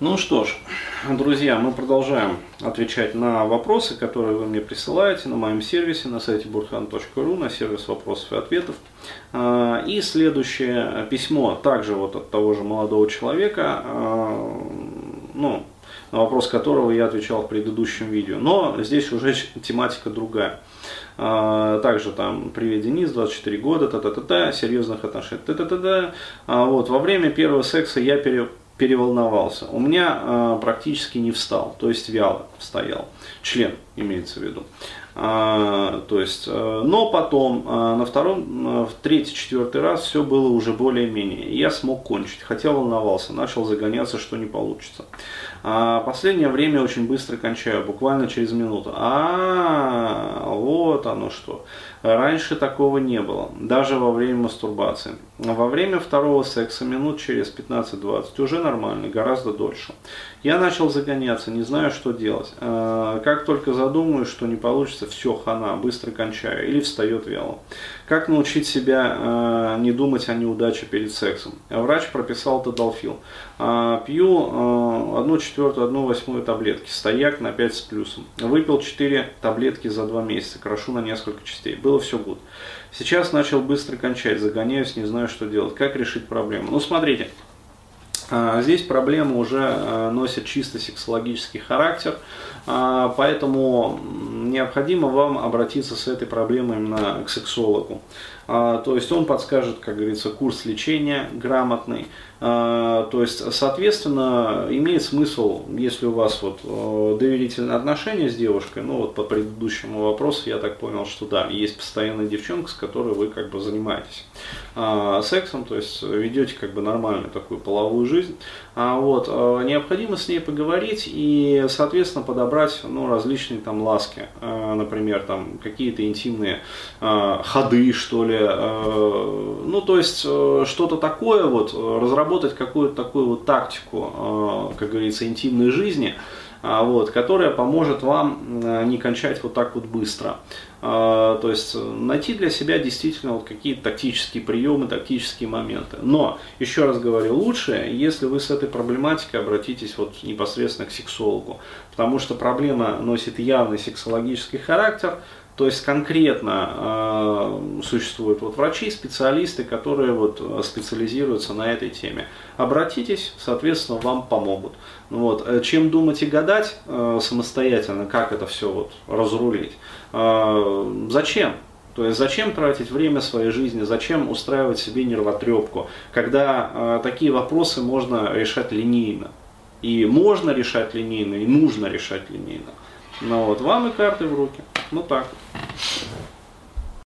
Ну что ж, друзья, мы продолжаем отвечать на вопросы, которые вы мне присылаете на моем сервисе на сайте burhan.ru, на сервис вопросов и ответов. А, и следующее письмо, также вот от того же молодого человека, а, ну, на вопрос которого я отвечал в предыдущем видео. Но здесь уже тематика другая. А, также там «Привет, Денис, 24 года, та-та-та-та, серьезных отношений, та-та-та-та». Вот, во время первого секса я пере переволновался. У меня э, практически не встал, то есть вяло стоял. Член имеется в виду. А, то есть, э, но потом э, на втором, э, в третий, четвертый раз все было уже более-менее. Я смог кончить, хотя волновался, начал загоняться, что не получится. А последнее время очень быстро кончаю, буквально через минуту. А, вот оно что. Раньше такого не было, даже во время мастурбации. Во время второго секса минут через 15-20 уже нормально, гораздо дольше. Я начал загоняться, не знаю, что делать. А, как только задумаю, что не получится, все, хана, быстро кончаю. Или встает вяло. Как научить себя а, не думать о неудаче перед сексом? Врач прописал тадалфил. А, пью одну четвертую, одну восьмую таблетки. Стояк на 5 с плюсом. Выпил 4 таблетки за 2 месяца. Крошу на несколько частей. Было все гуд. Сейчас начал быстро кончать. Загоняюсь, не знаю, что делать. Как решить проблему? Ну, смотрите. А, здесь проблема уже а, носит чисто сексологический характер, а, поэтому необходимо вам обратиться с этой проблемой именно к сексологу. То есть он подскажет, как говорится, курс лечения грамотный, а, то есть, соответственно, имеет смысл, если у вас вот э, доверительные отношения с девушкой, ну вот по предыдущему вопросу я так понял, что да, есть постоянная девчонка, с которой вы как бы занимаетесь а, сексом, то есть ведете как бы нормальную такую половую жизнь, а вот э, необходимо с ней поговорить и, соответственно, подобрать ну, различные там ласки, например, там какие-то интимные ходы, что ли, ну то есть что-то такое вот разработать какую-то такую вот тактику, э, как говорится, интимной жизни, э, вот, которая поможет вам э, не кончать вот так вот быстро. То есть найти для себя действительно вот какие-то тактические приемы, тактические моменты. Но, еще раз говорю, лучше, если вы с этой проблематикой обратитесь вот непосредственно к сексологу, потому что проблема носит явный сексологический характер, то есть конкретно э, существуют вот врачи, специалисты, которые вот специализируются на этой теме. Обратитесь, соответственно, вам помогут. Вот. Э, чем думать и гадать э, самостоятельно, как это все вот разрулить? Э, зачем? То есть зачем тратить время своей жизни, зачем устраивать себе нервотрепку, когда э, такие вопросы можно решать линейно. И можно решать линейно, и нужно решать линейно. Ну вот, вам и карты в руки. Ну так.